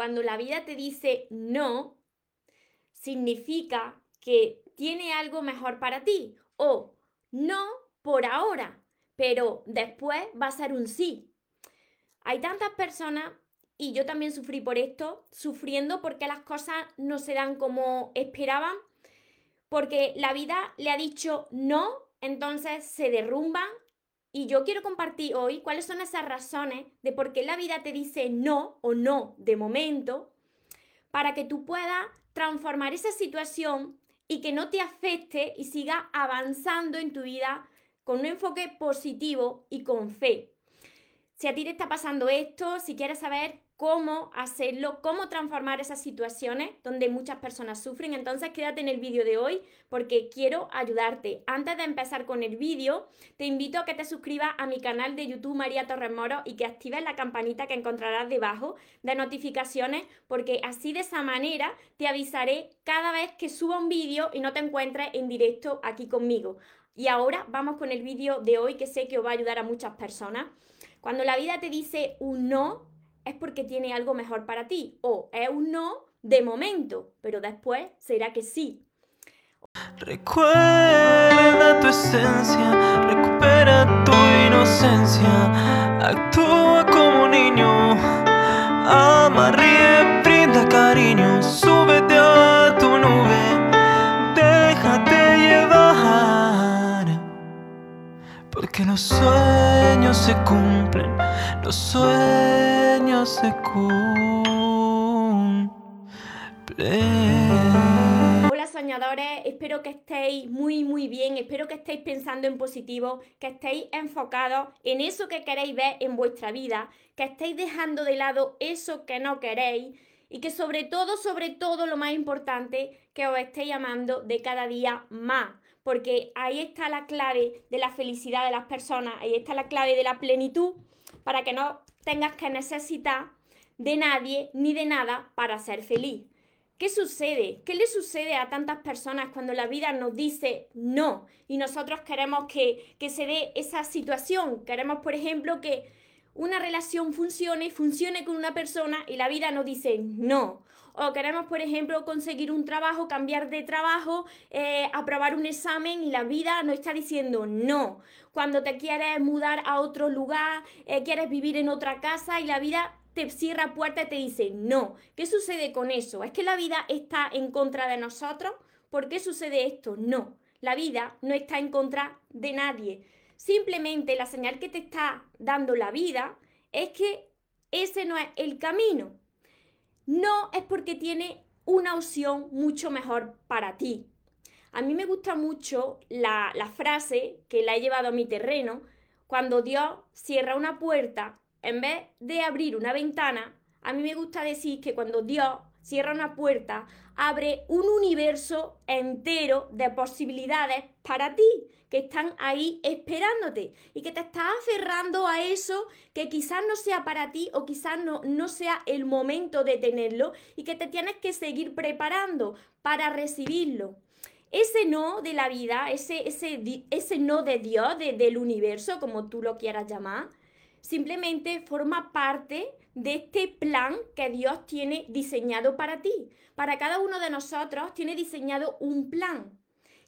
cuando la vida te dice no, significa que tiene algo mejor para ti o no por ahora, pero después va a ser un sí. Hay tantas personas, y yo también sufrí por esto, sufriendo porque las cosas no se dan como esperaban, porque la vida le ha dicho no, entonces se derrumban. Y yo quiero compartir hoy cuáles son esas razones de por qué la vida te dice no o no de momento, para que tú puedas transformar esa situación y que no te afecte y siga avanzando en tu vida con un enfoque positivo y con fe. Si a ti te está pasando esto, si quieres saber cómo hacerlo, cómo transformar esas situaciones donde muchas personas sufren. Entonces quédate en el vídeo de hoy porque quiero ayudarte. Antes de empezar con el vídeo, te invito a que te suscribas a mi canal de YouTube María Torres Moro y que actives la campanita que encontrarás debajo de notificaciones porque así de esa manera te avisaré cada vez que suba un vídeo y no te encuentres en directo aquí conmigo. Y ahora vamos con el vídeo de hoy que sé que os va a ayudar a muchas personas. Cuando la vida te dice un no, es porque tiene algo mejor para ti. O es un no de momento, pero después será que sí. Recuerda tu esencia, recupera tu inocencia, actúa como niño, ama, porque los sueños se cumplen, los sueños se cumplen. Hola soñadores, espero que estéis muy muy bien, espero que estéis pensando en positivo, que estéis enfocados en eso que queréis ver en vuestra vida, que estéis dejando de lado eso que no queréis y que sobre todo, sobre todo lo más importante, que os estéis amando de cada día más, porque ahí está la clave de la felicidad de las personas, ahí está la clave de la plenitud, para que no tengas que necesitar de nadie ni de nada para ser feliz. ¿Qué sucede? ¿Qué le sucede a tantas personas cuando la vida nos dice no y nosotros queremos que, que se dé esa situación? Queremos, por ejemplo, que una relación funcione, funcione con una persona y la vida nos dice no. O queremos, por ejemplo, conseguir un trabajo, cambiar de trabajo, eh, aprobar un examen y la vida nos está diciendo no. Cuando te quieres mudar a otro lugar, eh, quieres vivir en otra casa y la vida te cierra puerta y te dice no. ¿Qué sucede con eso? ¿Es que la vida está en contra de nosotros? ¿Por qué sucede esto? No. La vida no está en contra de nadie. Simplemente la señal que te está dando la vida es que ese no es el camino. No es porque tiene una opción mucho mejor para ti. A mí me gusta mucho la, la frase que la he llevado a mi terreno. Cuando Dios cierra una puerta, en vez de abrir una ventana, a mí me gusta decir que cuando Dios cierra una puerta, abre un universo entero de posibilidades para ti, que están ahí esperándote y que te estás aferrando a eso que quizás no sea para ti o quizás no, no sea el momento de tenerlo y que te tienes que seguir preparando para recibirlo. Ese no de la vida, ese, ese, ese no de Dios, del universo, como tú lo quieras llamar, simplemente forma parte de este plan que Dios tiene diseñado para ti. Para cada uno de nosotros tiene diseñado un plan.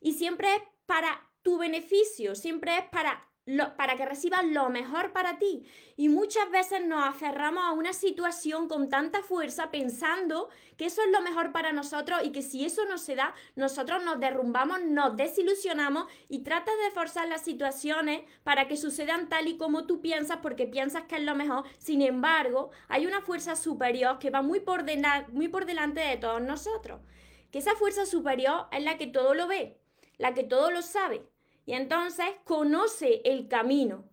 Y siempre es para tu beneficio, siempre es para para que recibas lo mejor para ti. Y muchas veces nos aferramos a una situación con tanta fuerza pensando que eso es lo mejor para nosotros y que si eso no se da, nosotros nos derrumbamos, nos desilusionamos y tratas de forzar las situaciones para que sucedan tal y como tú piensas porque piensas que es lo mejor. Sin embargo, hay una fuerza superior que va muy por, muy por delante de todos nosotros. Que esa fuerza superior es la que todo lo ve, la que todo lo sabe y entonces conoce el camino.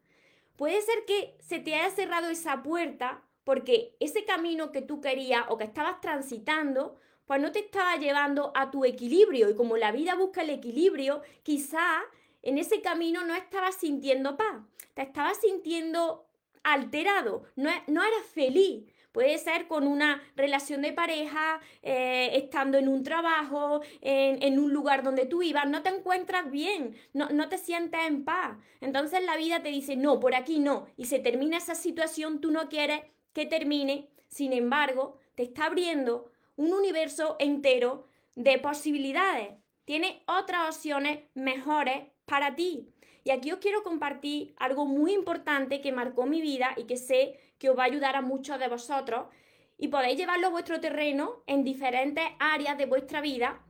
Puede ser que se te haya cerrado esa puerta porque ese camino que tú querías o que estabas transitando, pues no te estaba llevando a tu equilibrio. Y como la vida busca el equilibrio, quizá en ese camino no estabas sintiendo paz, te estabas sintiendo alterado, no, no eras feliz. Puede ser con una relación de pareja, eh, estando en un trabajo, en, un lugar donde tú ibas, no te encuentras bien, no, no te sientes en paz. Entonces la vida te dice, no, por aquí no. Y se termina esa situación, tú no quieres que termine, sin embargo, te está abriendo un universo entero de posibilidades. Tiene otras opciones mejores para ti. Y aquí os quiero compartir algo muy importante que marcó mi vida y que sé que os va a ayudar a muchos de vosotros y podéis llevarlo a vuestro terreno en diferentes áreas de vuestra vida.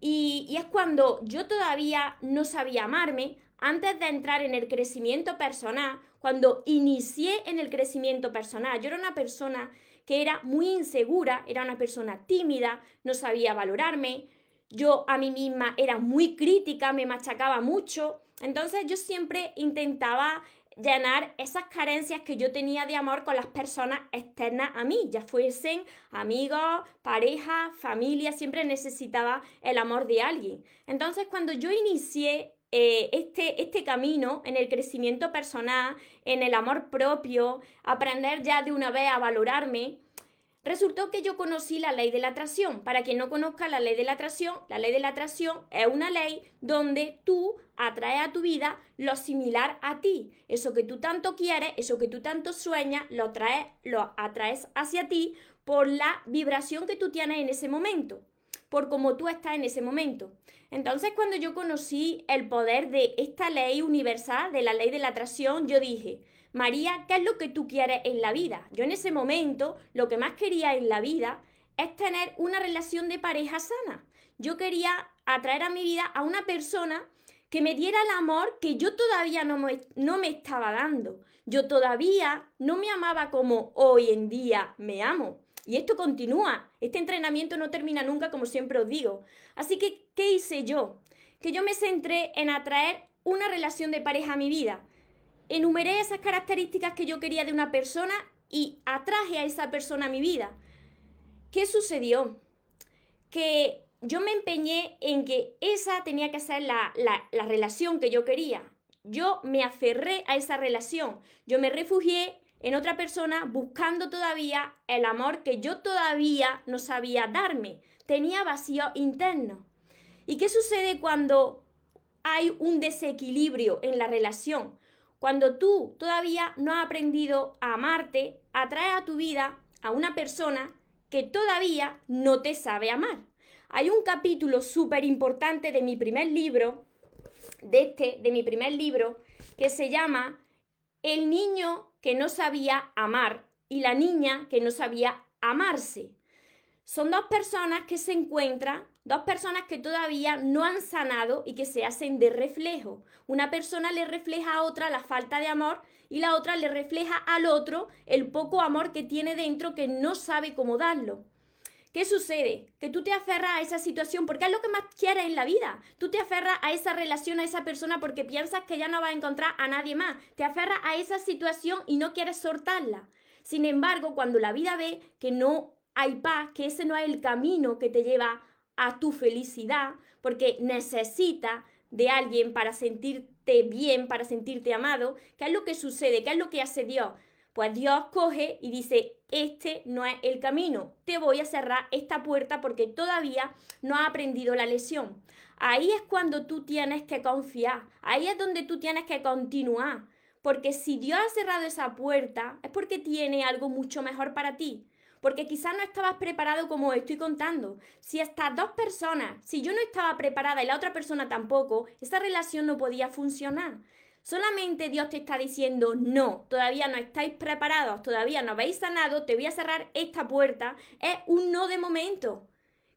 Y, y, es cuando yo todavía no sabía amarme, antes de entrar en el crecimiento personal, cuando inicié en el crecimiento personal, yo era una persona que era muy insegura, era una persona tímida, no sabía valorarme, yo a mí misma era muy crítica, me machacaba mucho, entonces yo siempre intentaba llenar esas carencias que yo tenía de amor con las personas externas a mí, ya fuesen amigos, pareja, familia, siempre necesitaba el amor de alguien. Entonces cuando yo inicié eh, este, este camino en el crecimiento personal, en el amor propio, aprender ya de una vez a valorarme, resultó que yo conocí la ley de la atracción. Para quien no conozca la ley de la atracción, la ley de la atracción es una ley donde tú atraes a tu vida lo similar a ti. Eso que tú tanto quieres, eso que tú tanto sueñas, lo, lo atraes hacia ti por la vibración que tú tienes en ese momento, por cómo tú estás en ese momento. Entonces, cuando yo conocí el poder de esta ley universal, de la ley de la atracción, yo dije, María, ¿qué es lo que tú quieres en la vida? Yo en ese momento lo que más quería en la vida es tener una relación de pareja sana. Yo quería atraer a mi vida a una persona que me diera el amor que yo todavía no me, no me estaba dando. Yo todavía no me amaba como hoy en día me amo. Y esto continúa. Este entrenamiento no termina nunca, como siempre os digo. Así que, ¿qué hice yo? Que yo me centré en atraer una relación de pareja a mi vida. Enumeré esas características que yo quería de una persona y atraje a esa persona a mi vida. ¿Qué sucedió? Que yo me empeñé en que esa tenía que ser la, la, la relación que yo quería. Yo me aferré a esa relación. Yo me refugié en otra persona buscando todavía el amor que yo todavía no sabía darme. Tenía vacío interno. ¿Y qué sucede cuando hay un desequilibrio en la relación? Cuando tú todavía no has aprendido a amarte, atrae a tu vida a una persona que todavía no te sabe amar. Hay un capítulo súper importante de mi primer libro, de este, de mi primer libro, que se llama El niño que no sabía amar y la niña que no sabía amarse. Son dos personas que se encuentran, dos personas que todavía no han sanado y que se hacen de reflejo. Una persona le refleja a otra la falta de amor y la otra le refleja al otro el poco amor que tiene dentro que no sabe cómo darlo. ¿Qué sucede? Que tú te aferras a esa situación porque es lo que más quieres en la vida. Tú te aferras a esa relación, a esa persona porque piensas que ya no vas a encontrar a nadie más. Te aferras a esa situación y no quieres soltarla. Sin embargo, cuando la vida ve que no hay paz, que ese no es el camino que te lleva a tu felicidad, porque necesitas de alguien para sentirte bien, para sentirte amado, ¿qué es lo que sucede? ¿Qué es lo que hace Dios? Pues Dios coge y dice, este no es el camino, te voy a cerrar esta puerta porque todavía no has aprendido la lección. Ahí es cuando tú tienes que confiar, ahí es donde tú tienes que continuar, porque si Dios ha cerrado esa puerta es porque tiene algo mucho mejor para ti. Porque quizás no estabas preparado como estoy contando. Si estas dos personas, si yo no estaba preparada y la otra persona tampoco, esa relación no podía funcionar. Solamente Dios te está diciendo, no, todavía no estáis preparados, todavía no habéis sanado, te voy a cerrar esta puerta. Es un no de momento,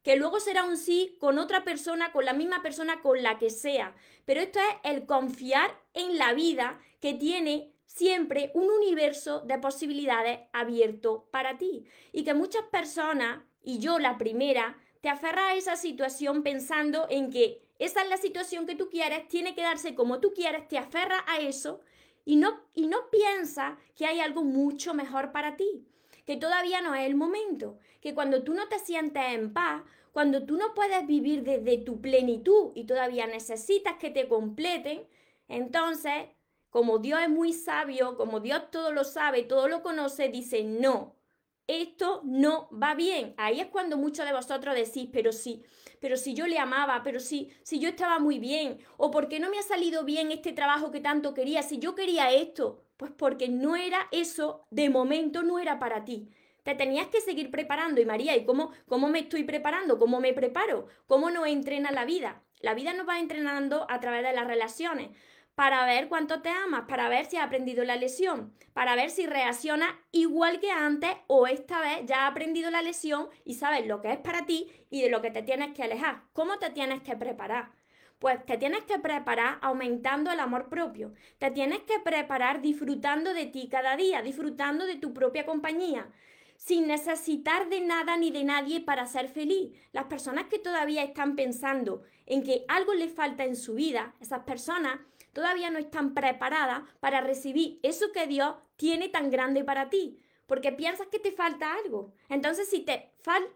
que luego será un sí con otra persona, con la misma persona, con la que sea. Pero esto es el confiar en la vida que tiene siempre un universo de posibilidades abierto para ti. Y que muchas personas, y yo la primera, te aferra a esa situación pensando en que esa es la situación que tú quieres, tiene que darse como tú quieres, te aferra a eso y no, y no piensa que hay algo mucho mejor para ti, que todavía no es el momento, que cuando tú no te sientes en paz, cuando tú no puedes vivir desde tu plenitud y todavía necesitas que te completen, entonces, como Dios es muy sabio, como Dios todo lo sabe, todo lo conoce, dice, no, esto no va bien. Ahí es cuando muchos de vosotros decís, pero sí, pero si yo le amaba, pero si, si yo estaba muy bien, o porque no me ha salido bien este trabajo que tanto quería, si yo quería esto, pues porque no era eso, de momento no era para ti. Te tenías que seguir preparando. Y María, ¿y cómo, cómo me estoy preparando? ¿Cómo me preparo? ¿Cómo nos entrena la vida? La vida nos va entrenando a través de las relaciones para ver cuánto te amas, para ver si has aprendido la lesión, para ver si reaccionas igual que antes o esta vez ya has aprendido la lesión y sabes lo que es para ti y de lo que te tienes que alejar. ¿Cómo te tienes que preparar? Pues te tienes que preparar aumentando el amor propio. Te tienes que preparar disfrutando de ti cada día, disfrutando de tu propia compañía, sin necesitar de nada ni de nadie para ser feliz. Las personas que todavía están pensando en que algo les falta en su vida, esas personas todavía no están preparadas para recibir eso que Dios tiene tan grande para ti. Porque piensas que te falta algo. Entonces, si te,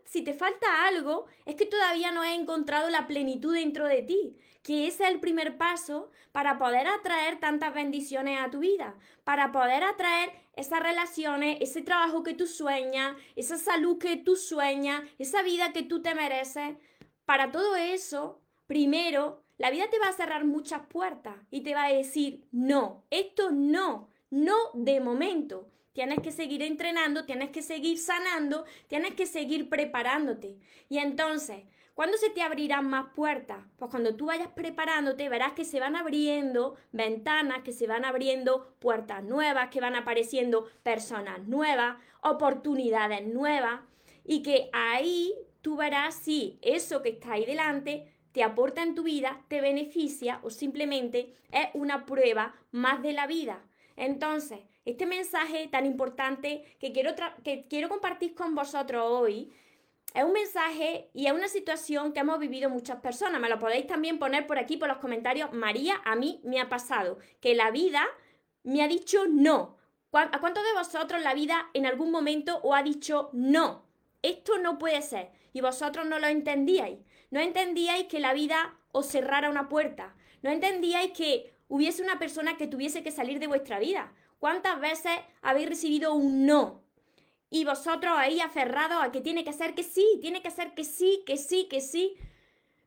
si te falta algo, es que todavía no has encontrado la plenitud dentro de ti. Que ese es el primer paso para poder atraer tantas bendiciones a tu vida. Para poder atraer esas relaciones, ese trabajo que tú sueñas, esa salud que tú sueñas, esa vida que tú te mereces. Para todo eso, primero la vida te va a cerrar muchas puertas y te va a decir, no, esto no, no de momento. Tienes que seguir entrenando, tienes que seguir sanando, tienes que seguir preparándote. Y entonces, ¿cuándo se te abrirán más puertas? Pues cuando tú vayas preparándote, verás que se van abriendo ventanas, que se van abriendo puertas nuevas, que van apareciendo personas nuevas, oportunidades nuevas, y que ahí tú verás si eso que está ahí delante te aporta en tu vida, te beneficia o simplemente es una prueba más de la vida. Entonces, este mensaje tan importante que quiero, que quiero compartir con vosotros hoy es un mensaje y es una situación que hemos vivido muchas personas. Me lo podéis también poner por aquí, por los comentarios. María, a mí me ha pasado que la vida me ha dicho no. ¿A cuántos de vosotros la vida en algún momento os ha dicho no? Esto no puede ser. Y vosotros no lo entendíais. No entendíais que la vida os cerrara una puerta. No entendíais que hubiese una persona que tuviese que salir de vuestra vida. ¿Cuántas veces habéis recibido un no? Y vosotros ahí aferrados a que tiene que ser que sí, tiene que ser que sí, que sí, que sí.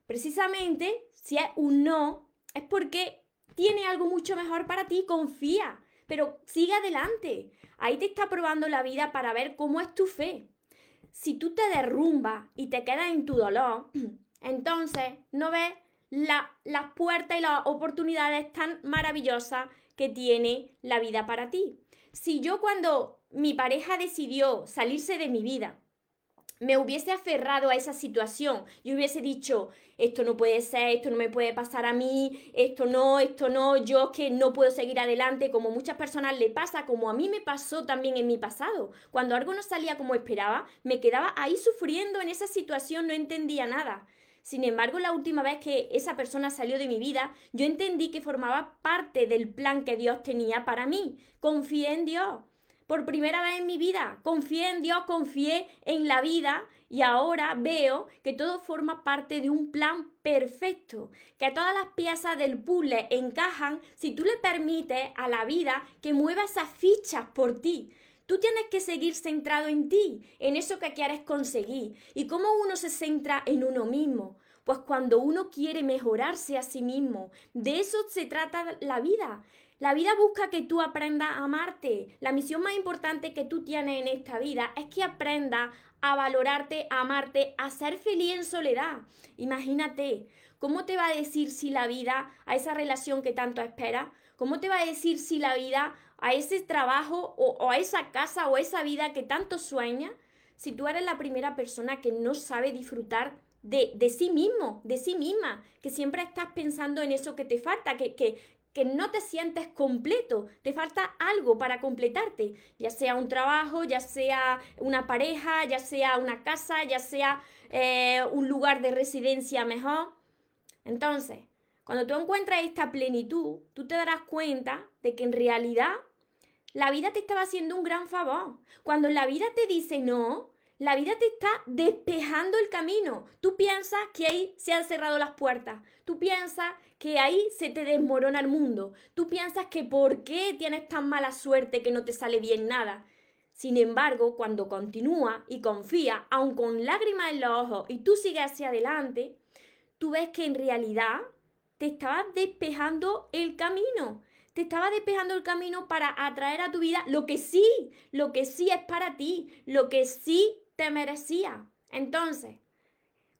Precisamente, si es un no, es porque tiene algo mucho mejor para ti, confía, pero sigue adelante. Ahí te está probando la vida para ver cómo es tu fe. Si tú te derrumbas y te quedas en tu dolor, entonces no ves las puertas y las oportunidades tan maravillosas que tiene la vida para ti. Si yo cuando mi pareja decidió salirse de mi vida, me hubiese aferrado a esa situación y hubiese dicho, esto no puede ser, esto no me puede pasar a mí, esto no, esto no, yo que no puedo seguir adelante, como muchas personas le pasa, como a mí me pasó también en mi pasado. Cuando algo no salía como esperaba, me quedaba ahí sufriendo en esa situación, no entendía nada. Sin embargo, la última vez que esa persona salió de mi vida, yo entendí que formaba parte del plan que Dios tenía para mí. Confié en Dios por primera vez en mi vida. Confié en Dios, confié en la vida y ahora veo que todo forma parte de un plan perfecto, que todas las piezas del puzzle encajan si tú le permites a la vida que mueva esas fichas por ti. Tú tienes que seguir centrado en ti, en eso que quieres conseguir. ¿Y cómo uno se centra en uno mismo? Pues cuando uno quiere mejorarse a sí mismo. De eso se trata la vida. La vida busca que tú aprendas a amarte. La misión más importante que tú tienes en esta vida es que aprendas a valorarte, a amarte, a ser feliz en soledad. Imagínate, ¿cómo te va a decir si la vida a esa relación que tanto esperas? ¿Cómo te va a decir si la vida a ese trabajo o, a esa casa o a esa vida que tanto sueñas? Si tú eres la primera persona que no sabe disfrutar de, de, sí mismo, de sí misma, que siempre estás pensando en eso que te falta, que, que, que no te sientes completo, te falta algo para completarte, ya sea un trabajo, ya sea una pareja, ya sea una casa, ya sea eh, un lugar de residencia mejor. Entonces, cuando tú encuentras esta plenitud, tú te darás cuenta de que en realidad la vida te estaba haciendo un gran favor. Cuando la vida te dice no, la vida te está despejando el camino. Tú piensas que ahí se han cerrado las puertas. Tú piensas que ahí se te desmorona el mundo. Tú piensas que por qué tienes tan mala suerte que no te sale bien nada. Sin embargo, cuando continúa y confía, aun con lágrimas en los ojos, y tú sigues hacia adelante, tú ves que en realidad te estabas despejando el camino estaba despejando el camino para atraer a tu vida lo que sí, lo que sí es para ti, lo que sí te merecía. Entonces,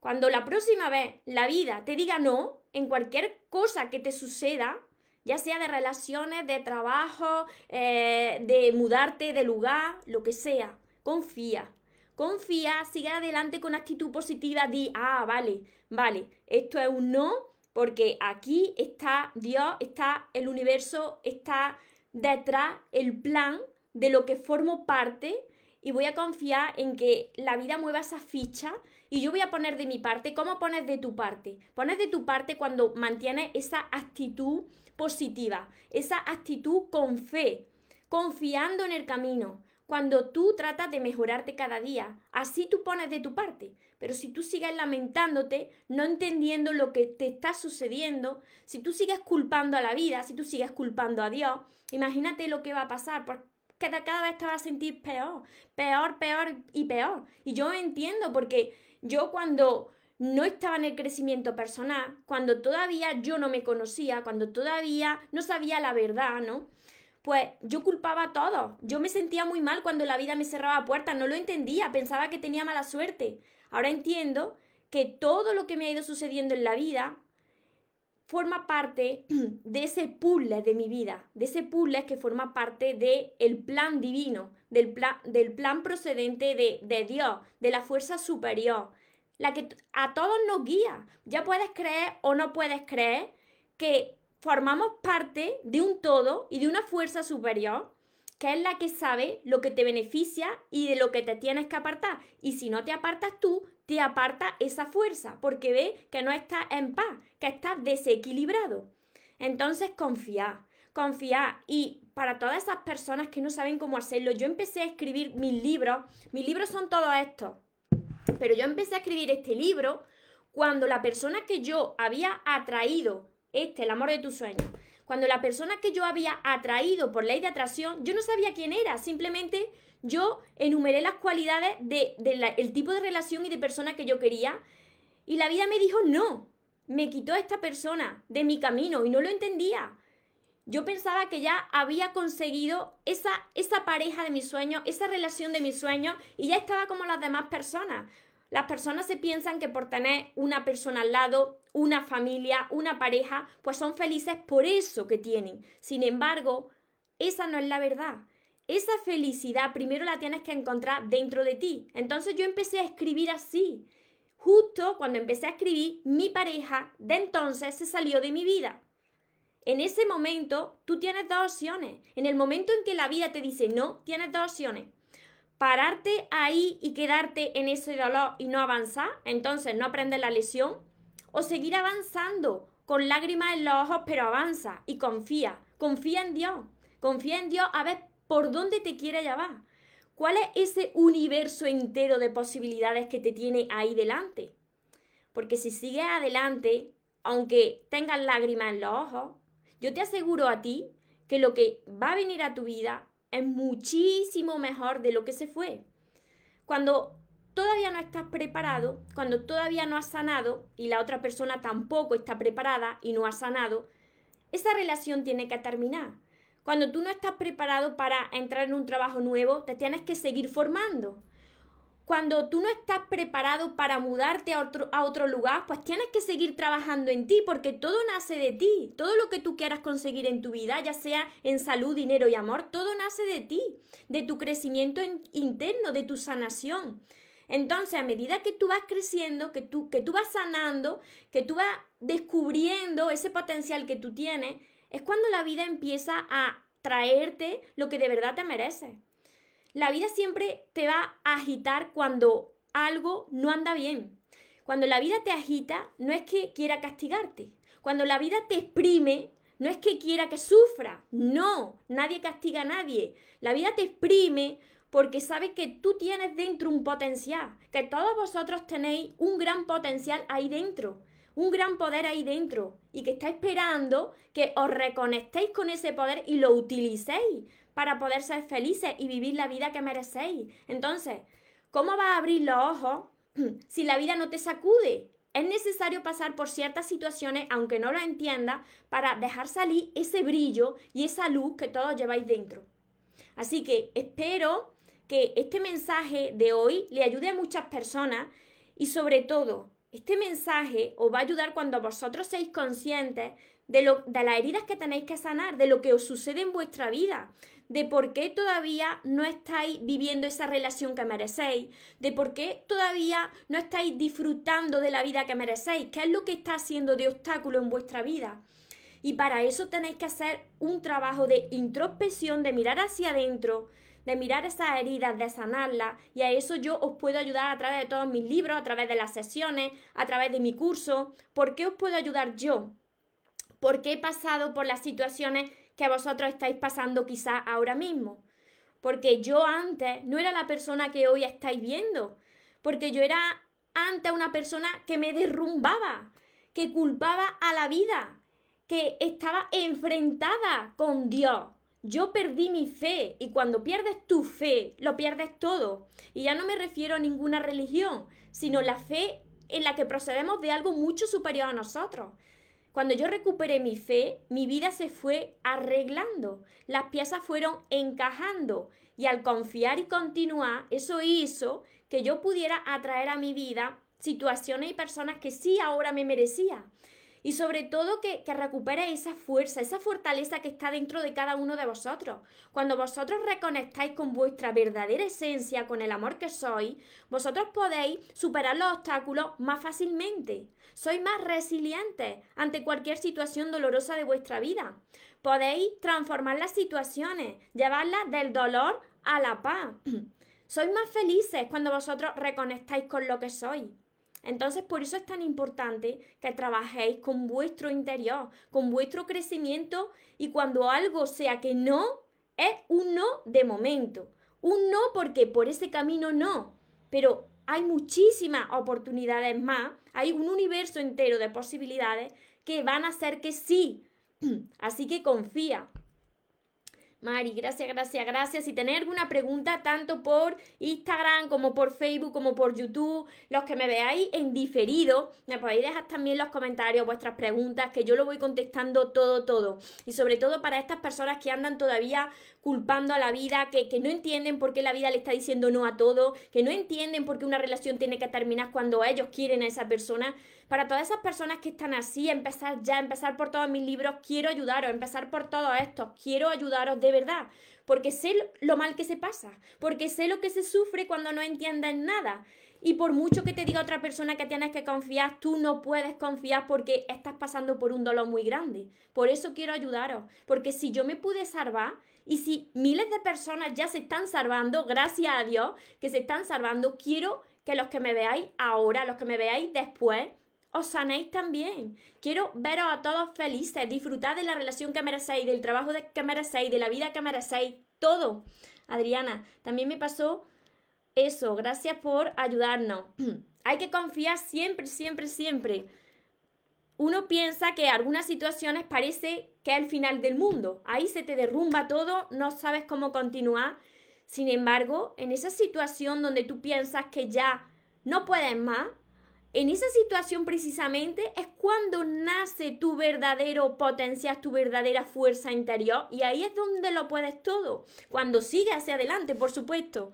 cuando la próxima vez la vida te diga no, en cualquier cosa que te suceda, ya sea de relaciones, de trabajo, eh, de mudarte de lugar, lo que sea, confía. Confía, sigue adelante con actitud positiva, di, ah, vale, vale, esto es un no, porque aquí está Dios, está el universo, está detrás el plan de lo que formo parte y voy a confiar en que la vida mueva esa ficha y yo voy a poner de mi parte. ¿Cómo pones de tu parte? Pones de tu parte cuando mantienes esa actitud positiva, esa actitud con fe, confiando en el camino. Cuando tú tratas de mejorarte cada día, así tú pones de tu parte. Pero si tú sigues lamentándote, no entendiendo lo que te está sucediendo, si tú sigues culpando a la vida, si tú sigues culpando a Dios, imagínate lo que va a pasar, porque cada vez te vas a sentir peor, peor, peor y peor. Y yo entiendo porque yo cuando no estaba en el crecimiento personal, cuando todavía yo no me conocía, cuando todavía no sabía la verdad, ¿no? Pues yo culpaba a todos. Yo me sentía muy mal cuando la vida me cerraba puertas, no lo entendía, pensaba que tenía mala suerte. Ahora entiendo que todo lo que me ha ido sucediendo en la vida forma parte de ese puzzle de mi vida, de ese puzzle que forma parte del el plan divino, del, plan, del plan procedente de, de Dios, de la fuerza superior, la que a todos nos guía. Ya puedes creer o no puedes creer que formamos parte de un todo y de una fuerza superior que es la que sabe lo que te beneficia y de lo que te tienes que apartar. Y si no te apartas tú, te aparta esa fuerza, porque ve que no estás en paz, que estás desequilibrado. Entonces confía, confía. Y para todas esas personas que no saben cómo hacerlo, yo empecé a escribir mis libros. Mis libros son todos estos. Pero yo empecé a escribir este libro cuando la persona que yo había atraído, este, el amor de tus sueños, cuando la persona que yo había atraído por ley de atracción, yo no sabía quién era, simplemente yo enumeré las cualidades del de, tipo de relación y de persona que yo quería y la vida me dijo no, me quitó a esta persona de mi camino y no lo entendía. Yo pensaba que ya había conseguido esa, esa pareja de mis sueños, esa relación de mis sueños y ya estaba como las demás personas. Las personas se piensan que por tener una persona al lado, una familia, una pareja, pues son felices por eso que tienen. Sin embargo, esa no es la verdad. Esa felicidad primero la tienes que encontrar dentro de ti. Entonces yo empecé a escribir así. Justo cuando empecé a escribir, mi pareja de entonces se salió de mi vida. En ese momento tú tienes dos opciones. En el momento en que la vida te dice no, tienes dos opciones pararte ahí y quedarte en ese dolor y no avanzar, entonces no aprendes la lesión, o seguir avanzando con lágrimas en los ojos, pero avanza y confía, confía en Dios, confía en Dios a ver por dónde te quiere llevar. ¿Cuál es ese universo entero de posibilidades que te tiene ahí delante? Porque si sigues adelante, aunque tengas lágrimas en los ojos, yo te aseguro a ti que lo que va a venir a tu vida es muchísimo mejor de lo que se fue. Cuando todavía no estás preparado, cuando todavía no has sanado y la otra persona tampoco está preparada y no ha sanado, esa relación tiene que terminar. Cuando tú no estás preparado para entrar en un trabajo nuevo, te tienes que seguir formando cuando tú no estás preparado para mudarte a otro, a otro lugar, pues tienes que seguir trabajando en ti, porque todo nace de ti. Todo lo que tú quieras conseguir en tu vida, ya sea en salud, dinero y amor, todo nace de ti, de tu crecimiento interno, de tu sanación. Entonces, a medida que tú vas creciendo, que tú, que tú vas sanando, que tú vas descubriendo ese potencial que tú tienes, es cuando la vida empieza a traerte lo que de verdad te mereces. La vida siempre te va a agitar cuando algo no anda bien. Cuando la vida te agita, no es que quiera castigarte. Cuando la vida te exprime, no es que quiera que sufra. No, nadie castiga a nadie. La vida te exprime porque sabe que tú tienes dentro un potencial, que todos vosotros tenéis un gran potencial ahí dentro, un gran poder ahí dentro, y que está esperando que os reconectéis con ese poder y lo utilicéis para poder ser felices y vivir la vida que merecéis. Entonces, ¿cómo vas a abrir los ojos si la vida no te sacude? es necesario pasar por ciertas situaciones, aunque no lo entienda, para dejar salir ese brillo y esa luz que todos lleváis dentro. Así que espero que este mensaje de hoy le ayude a muchas personas y sobre todo, este mensaje os va a ayudar cuando vosotros seáis conscientes de, lo, de las heridas que tenéis que sanar, de lo que os sucede en vuestra vida, de por qué todavía no estáis viviendo esa relación que merecéis, de por qué todavía no estáis disfrutando de la vida que merecéis, qué es lo que está haciendo de obstáculo en vuestra vida. Y para eso tenéis que hacer un trabajo de introspección, de mirar hacia adentro, de mirar esas heridas, de sanarlas, y a eso yo os puedo ayudar a través de todos mis libros, a través de las sesiones, a través de mi curso. ¿Por qué os puedo ayudar yo? Porque he pasado por las situaciones que vosotros estáis pasando quizá ahora mismo. Porque yo antes no era la persona que hoy estáis viendo. Porque yo era antes una persona que me derrumbaba, que culpaba a la vida, que estaba enfrentada con Dios. Yo perdí mi fe y cuando pierdes tu fe, lo pierdes todo. Y ya no me refiero a ninguna religión, sino la fe en la que procedemos de algo mucho superior a nosotros. Cuando yo recuperé mi fe, mi vida se fue arreglando, las piezas fueron encajando y al confiar y continuar, eso hizo que yo pudiera atraer a mi vida situaciones y personas que sí ahora me merecía y sobre todo que, que, recupere esa fuerza, esa fortaleza que está dentro de cada uno de vosotros. Cuando vosotros reconectáis con vuestra verdadera esencia, con el amor que sois, vosotros podéis superar los obstáculos más fácilmente. Sois más resilientes ante cualquier situación dolorosa de vuestra vida. Podéis transformar las situaciones, llevarlas del dolor a la paz. Sois más felices cuando vosotros reconectáis con lo que sois. Entonces, por eso es tan importante que trabajéis con vuestro interior, con vuestro crecimiento y cuando algo sea que no, es un no de momento. Un no porque por ese camino no, pero hay muchísimas oportunidades más, hay un universo entero de posibilidades que van a hacer que sí. Así que confía, Mari, gracias, gracias, gracias. Si tenéis alguna pregunta, tanto por Instagram como por Facebook como por YouTube, los que me veáis en diferido, me podéis dejar también los comentarios vuestras preguntas, que yo lo voy contestando todo, todo. Y sobre todo para estas personas que andan todavía culpando a la vida, que, que no entienden por qué la vida le está diciendo no a todo, que no entienden por qué una relación tiene que terminar cuando ellos quieren a esa persona. Para todas esas personas que están así, empezar ya, empezar por todos mis libros, quiero ayudaros, empezar por todos estos, quiero ayudaros de verdad, porque sé lo mal que se pasa, porque sé lo que se sufre cuando no entienden nada. Y por mucho que te diga otra persona que tienes que confiar, tú no puedes confiar porque estás pasando por un dolor muy grande. Por eso quiero ayudaros, porque si yo me pude salvar y si miles de personas ya se están salvando, gracias a Dios que se están salvando, quiero que los que me veáis ahora, los que me veáis después, os sanéis también. Quiero veros a todos felices, disfrutar de la relación que merecéis, del trabajo que merecéis, de la vida que merecéis, todo. Adriana, también me pasó eso, gracias por ayudarnos. Hay que confiar siempre, siempre, siempre. Uno piensa que algunas situaciones parece que es el final del mundo. Ahí se te derrumba todo, no sabes cómo continuar. Sin embargo, en esa situación donde tú piensas que ya no puedes más, en esa situación precisamente es cuando nace tu verdadero potencial, tu verdadera fuerza interior y ahí es donde lo puedes todo. Cuando sigue hacia adelante, por supuesto.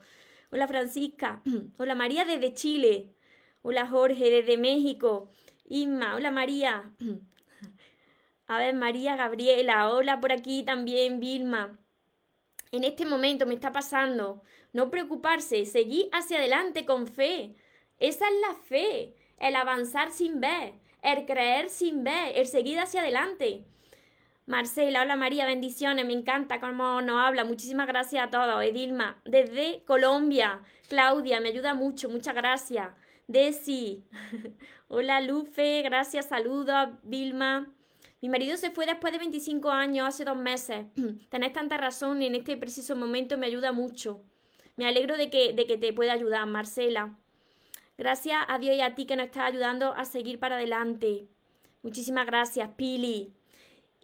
Hola Francisca, hola María desde Chile, hola Jorge desde México, Inma, hola María. A ver, María Gabriela, hola por aquí también Vilma. En este momento me está pasando, no preocuparse, seguir hacia adelante con fe. Esa es la fe el avanzar sin ver, el creer sin ver, el seguir hacia adelante. Marcela, hola María, bendiciones, me encanta cómo nos habla. Muchísimas gracias a todos. Edilma, desde Colombia. Claudia, me ayuda mucho, muchas gracias. Desi, hola Lufe, gracias, saludos. Vilma, mi marido se fue después de 25 años, hace dos meses. Tenés tanta razón y en este preciso momento me ayuda mucho. Me alegro de que, de que te pueda ayudar, Marcela. Gracias a Dios y a ti que nos estás ayudando a seguir para adelante. Muchísimas gracias, Pili.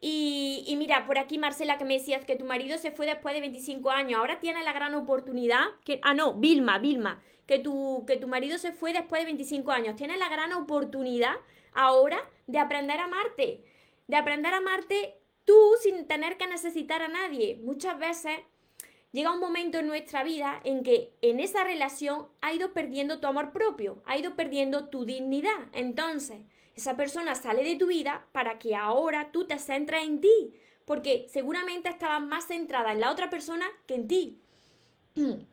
Y, mira, por aquí Marcela que me decías que tu marido se fue después de 25 años. Ahora tiene la gran oportunidad que... Ah, no, Vilma, Vilma. Que tu, que tu marido se fue después de 25 años. Tiene la gran oportunidad ahora de aprender a amarte. De aprender a amarte tú sin tener que necesitar a nadie. Muchas veces llega un momento en nuestra vida en que en esa relación ha ido perdiendo tu amor propio, ha ido perdiendo tu dignidad. Entonces, esa persona sale de tu vida para que ahora tú te centres en ti, porque seguramente estabas más centrada en la otra persona que en ti.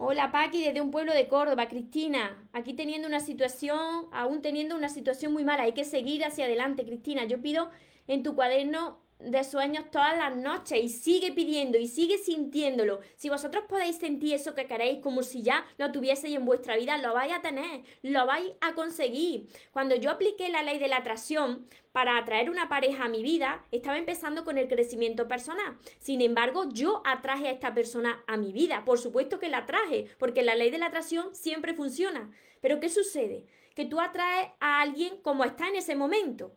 Hola Paqui, desde un pueblo de Córdoba, Cristina. Aquí teniendo una situación, aún teniendo una situación muy mala. Hay que seguir hacia adelante, Cristina. Yo pido en tu cuaderno de sueños todas las noches y sigue pidiendo y sigue sintiéndolo. Si vosotros podéis sentir eso que queréis como si ya lo tuvieseis en vuestra vida, lo vais a tener, lo vais a conseguir. Cuando yo apliqué la ley de la atracción para atraer una pareja a mi vida, estaba empezando con el crecimiento personal. Sin embargo, yo atraje a esta persona a mi vida. Por supuesto que la atraje, porque la ley de la atracción siempre funciona. Pero ¿qué sucede? Que tú atraes a alguien como está en ese momento.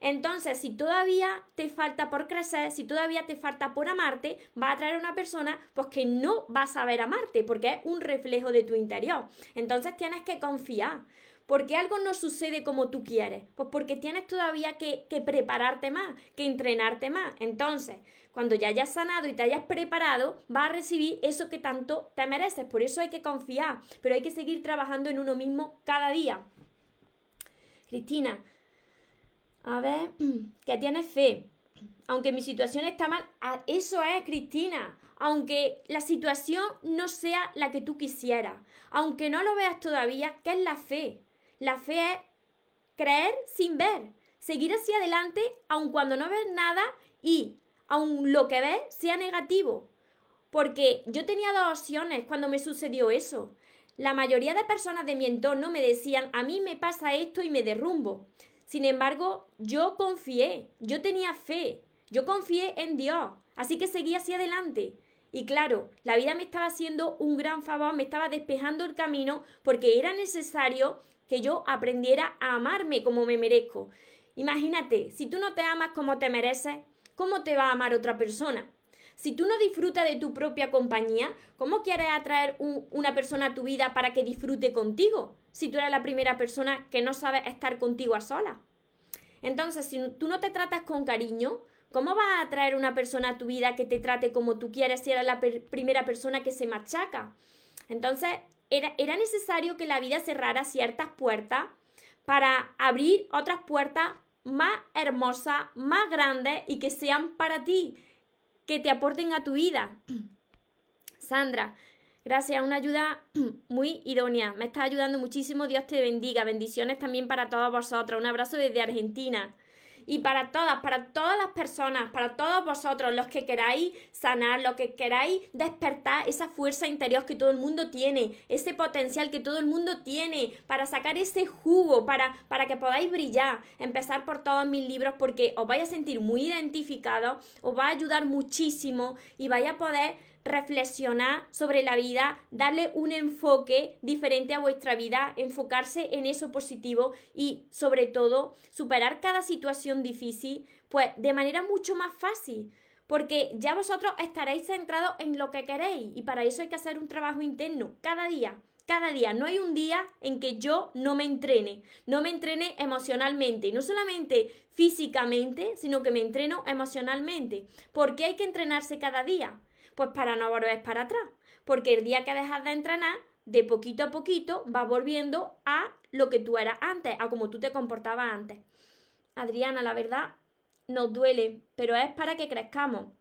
Entonces, si todavía te falta por crecer, si todavía te falta por amarte, va a traer una persona pues que no va a saber amarte, porque es un reflejo de tu interior. Entonces tienes que confiar. porque algo no sucede como tú quieres? Pues porque tienes todavía que, que prepararte más, que entrenarte más. Entonces, cuando ya hayas sanado y te hayas preparado, vas a recibir eso que tanto te mereces. Por eso hay que confiar, pero hay que seguir trabajando en uno mismo cada día. Cristina, a ver, que tienes fe. Aunque mi situación está mal, eso es, Cristina. Aunque la situación no sea la que tú quisieras, aunque no lo veas todavía, ¿qué es la fe? La fe es creer sin ver, seguir hacia adelante aun cuando no ves nada y aun lo que ves sea negativo. Porque yo tenía dos opciones cuando me sucedió eso. La mayoría de personas de mi entorno me decían, a mí me pasa esto y me derrumbo. Sin embargo, yo confié, yo tenía fe, yo confié en Dios, así que seguí hacia adelante. Y claro, la vida me estaba haciendo un gran favor, me estaba despejando el camino porque era necesario que yo aprendiera a amarme como me merezco. Imagínate, si tú no te amas como te mereces, ¿cómo te va a amar otra persona? Si tú no disfrutas de tu propia compañía, ¿cómo quieres atraer una persona a tu vida para que disfrute contigo? Si tú eres la primera persona que no sabe estar contigo a sola. Entonces, si tú no te tratas con cariño, ¿cómo vas a atraer una persona a tu vida que te trate como tú quieres si eres la primera persona que se machaca? Entonces, era, era necesario que la vida cerrara ciertas puertas para abrir otras puertas más hermosas, más grandes y que sean para ti que te aporten a tu vida. Sandra, gracias, una ayuda muy idónea. Me está ayudando muchísimo. Dios te bendiga. Bendiciones también para todos vosotros. Un abrazo desde Argentina y para todas, para todas las personas, para todos vosotros, los que queráis sanar, los que queráis despertar esa fuerza interior que todo el mundo tiene, ese potencial que todo el mundo tiene para sacar ese jugo, para, para que podáis brillar. Empezar por todos mis libros porque os vais a sentir muy identificados, os va a ayudar muchísimo y vais a poder reflexionar sobre la vida, darle un enfoque diferente a vuestra vida, enfocarse en eso positivo y sobre todo superar cada situación difícil, pues de manera mucho más fácil. Porque ya vosotros estaréis centrados en lo que queréis y para eso hay que hacer un trabajo interno cada día. Cada día, no hay un día en que yo no me entrene, no me entrene emocionalmente, no solamente físicamente, sino que me entreno emocionalmente. porque hay que entrenarse cada día? Pues para no volver para atrás. Porque el día que dejas de entrenar, de poquito a poquito vas volviendo a lo que tú eras antes, a como tú te comportabas antes. Adriana, la verdad, nos duele, pero es para que crezcamos.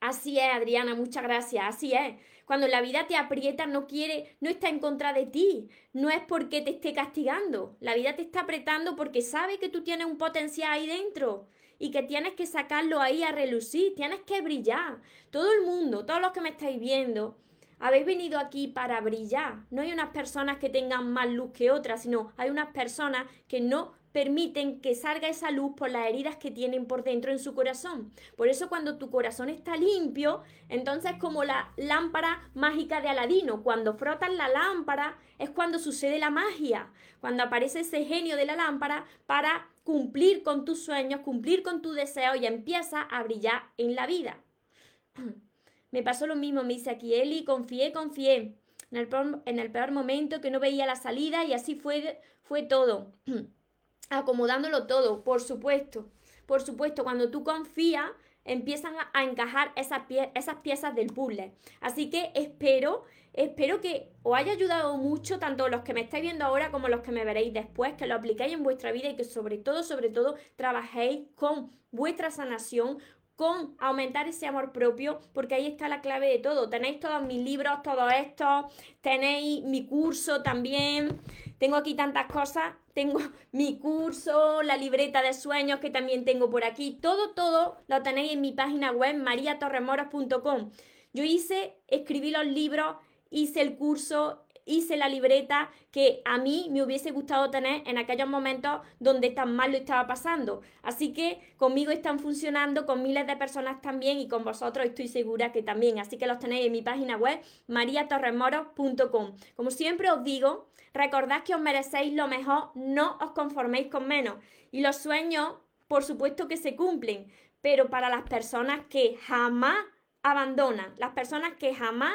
Así es, Adriana, muchas gracias. Así es. Cuando la vida te aprieta, no quiere, no está en contra de ti. No es porque te esté castigando. La vida te está apretando porque sabe que tú tienes un potencial ahí dentro y que tienes que sacarlo ahí a relucir, tienes que brillar. Todo el mundo, todos los que me estáis viendo, habéis venido aquí para brillar. No hay unas personas que tengan más luz que otras, sino hay unas personas que no permiten que salga esa luz por las heridas que tienen por dentro en su corazón. Por eso cuando tu corazón está limpio, entonces como la lámpara mágica de Aladino, cuando frotan la lámpara es cuando sucede la magia, cuando aparece ese genio de la lámpara para cumplir con tus sueños, cumplir con tu deseo y empieza a brillar en la vida. Me pasó lo mismo, me dice aquí Eli, confié, confié en el, peor, momento que no veía la salida y así fue todo. acomodándolo todo, por supuesto. Por supuesto, cuando tú confías, empiezan a, encajar esas, piezas del puzzle. Así que espero, espero que os haya ayudado mucho, tanto los que me estáis viendo ahora como los que me veréis después, que lo apliquéis en vuestra vida y que sobre todo, sobre todo, trabajéis con vuestra sanación, con aumentar ese amor propio, porque ahí está la clave de todo. Tenéis todos mis libros, todo esto, tenéis mi curso también, tengo aquí tantas cosas, tengo mi curso, la libreta de sueños que también tengo por aquí, todo, todo lo tenéis en mi página web mariatorremoros.com. Yo hice, escribí los libros, hice el curso, hice la libreta que a mí me hubiese gustado tener en aquellos momentos donde tan mal lo estaba pasando. Así que conmigo están funcionando, con miles de personas también y con vosotros estoy segura que también. Así que los tenéis en mi página web mariatorremoros.com. Como siempre os digo, recordad que os merecéis lo mejor, no os conforméis con menos. Y los sueños, por supuesto que se cumplen, pero para las personas que jamás abandonan, las personas que jamás